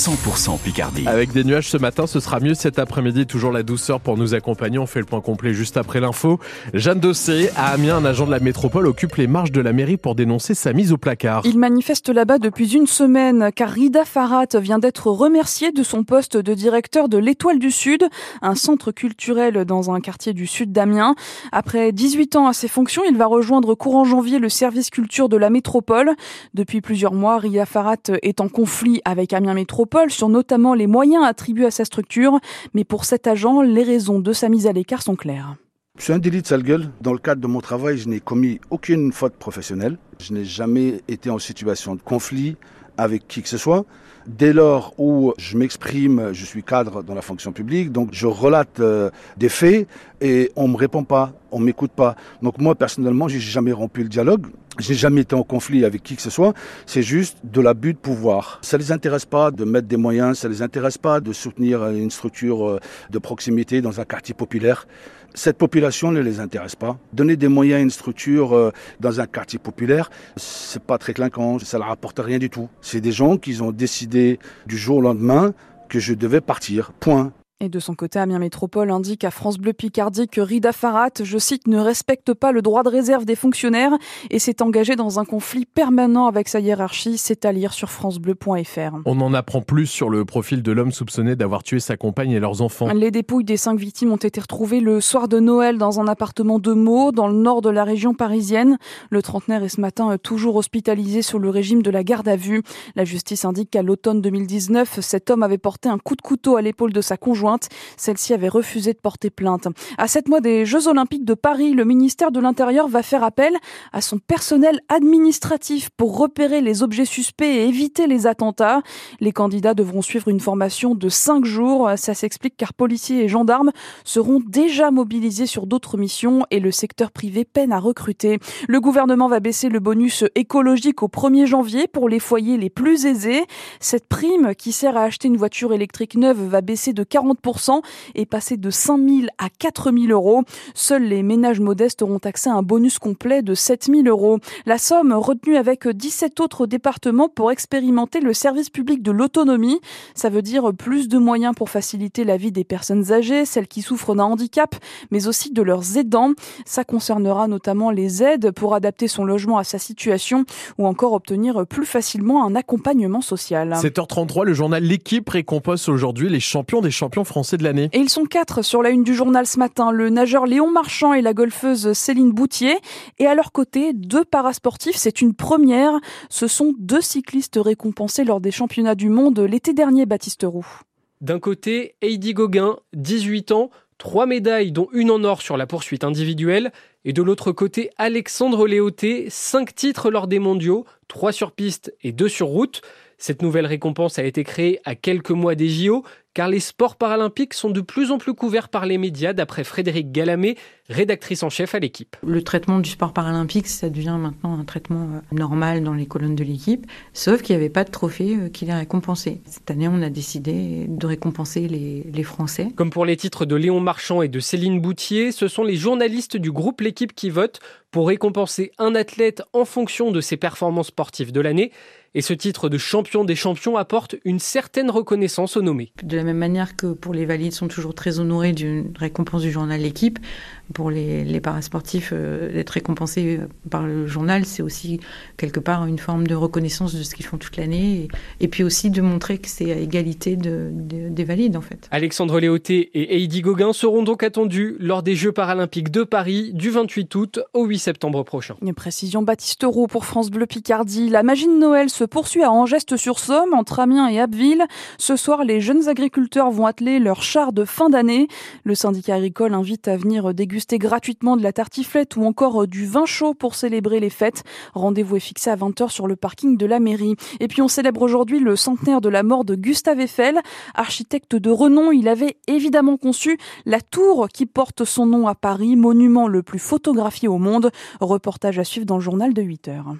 100% Picardie. Avec des nuages ce matin, ce sera mieux cet après-midi. Toujours la douceur pour nous accompagner. On fait le point complet juste après l'info. Jeanne Dossé, à Amiens, un agent de la métropole occupe les marches de la mairie pour dénoncer sa mise au placard. Il manifeste là-bas depuis une semaine car Rida Farhat vient d'être remercié de son poste de directeur de l'Étoile du Sud, un centre culturel dans un quartier du sud d'Amiens. Après 18 ans à ses fonctions, il va rejoindre courant janvier le service culture de la métropole. Depuis plusieurs mois, Rida Farhat est en conflit avec Amiens Métropole sur notamment les moyens attribués à sa structure. Mais pour cet agent, les raisons de sa mise à l'écart sont claires. Suis un délit de sale gueule. Dans le cadre de mon travail, je n'ai commis aucune faute professionnelle. Je n'ai jamais été en situation de conflit avec qui que ce soit. Dès lors où je m'exprime, je suis cadre dans la fonction publique, donc je relate euh, des faits et on me répond pas, on m'écoute pas. Donc moi personnellement, j'ai jamais rompu le dialogue. J'ai jamais été en conflit avec qui que ce soit. C'est juste de l'abus de pouvoir. Ça les intéresse pas de mettre des moyens. Ça les intéresse pas de soutenir une structure euh, de proximité dans un quartier populaire. Cette population ne les intéresse pas. Donner des moyens à une structure euh, dans un quartier populaire, c'est pas très clinquant. Ça ne rapporte rien du tout. C'est des gens qui ont décidé du jour au lendemain que je devais partir. Point. Et de son côté, Amiens Métropole indique à France Bleu Picardie que Rida Farhat, je cite, ne respecte pas le droit de réserve des fonctionnaires et s'est engagé dans un conflit permanent avec sa hiérarchie. C'est à lire sur francebleu.fr. On en apprend plus sur le profil de l'homme soupçonné d'avoir tué sa compagne et leurs enfants. Les dépouilles des cinq victimes ont été retrouvées le soir de Noël dans un appartement de Meaux, dans le nord de la région parisienne. Le trentenaire est ce matin toujours hospitalisé sous le régime de la garde à vue. La justice indique qu'à l'automne 2019, cet homme avait porté un coup de couteau à l'épaule de sa conjointe celle-ci avait refusé de porter plainte. À sept mois des Jeux Olympiques de Paris, le ministère de l'Intérieur va faire appel à son personnel administratif pour repérer les objets suspects et éviter les attentats. Les candidats devront suivre une formation de cinq jours. Ça s'explique car policiers et gendarmes seront déjà mobilisés sur d'autres missions et le secteur privé peine à recruter. Le gouvernement va baisser le bonus écologique au 1er janvier pour les foyers les plus aisés. Cette prime qui sert à acheter une voiture électrique neuve va baisser de 40 est passé de 5 000 à 4 000 euros. Seuls les ménages modestes auront accès à un bonus complet de 7 000 euros. La somme retenue avec 17 autres départements pour expérimenter le service public de l'autonomie. Ça veut dire plus de moyens pour faciliter la vie des personnes âgées, celles qui souffrent d'un handicap, mais aussi de leurs aidants. Ça concernera notamment les aides pour adapter son logement à sa situation ou encore obtenir plus facilement un accompagnement social. 7h33, le journal L'équipe récompense aujourd'hui les champions des champions français de l'année. Et ils sont quatre sur la une du journal ce matin, le nageur Léon Marchand et la golfeuse Céline Boutier. Et à leur côté, deux parasportifs, c'est une première. Ce sont deux cyclistes récompensés lors des championnats du monde l'été dernier, Baptiste Roux. D'un côté, Heidi Gauguin, 18 ans, trois médailles dont une en or sur la poursuite individuelle. Et de l'autre côté, Alexandre Léoté, cinq titres lors des mondiaux, trois sur piste et deux sur route. Cette nouvelle récompense a été créée à quelques mois des JO, car les sports paralympiques sont de plus en plus couverts par les médias, d'après Frédéric Galamé, rédactrice en chef à l'équipe. Le traitement du sport paralympique, ça devient maintenant un traitement euh, normal dans les colonnes de l'équipe, sauf qu'il n'y avait pas de trophée euh, qui les récompensait. Cette année, on a décidé de récompenser les, les Français. Comme pour les titres de Léon Marchand et de Céline Boutier, ce sont les journalistes du groupe L'équipe qui votent pour récompenser un athlète en fonction de ses performances sportives de l'année. Et ce titre de champion des champions apporte une certaine reconnaissance au nommé. De la même manière que pour les valides sont toujours très honorés d'une récompense du journal L'équipe, pour les, les parasportifs, euh, d'être récompensés euh, par le journal, c'est aussi quelque part une forme de reconnaissance de ce qu'ils font toute l'année et, et, puis aussi de montrer que c'est à égalité de, de, des valides en fait. Alexandre Léoté et Heidi Gauguin seront donc attendus lors des Jeux paralympiques de Paris du 28 août au 8 septembre prochain. Une précision Baptiste Roux pour France Bleu Picardie. La magie de Noël se poursuit à Angeste-sur-Somme, entre Amiens et Abbeville. Ce soir, les jeunes agriculteurs vont atteler leur char de fin d'année. Le syndicat agricole invite à venir déguster gratuitement de la tartiflette ou encore du vin chaud pour célébrer les fêtes. Rendez-vous est fixé à 20h sur le parking de la mairie. Et puis on célèbre aujourd'hui le centenaire de la mort de Gustave Eiffel. Architecte de renom, il avait évidemment conçu la tour qui porte son nom à Paris, monument le plus photographié au monde. Reportage à suivre dans le journal de 8 heures.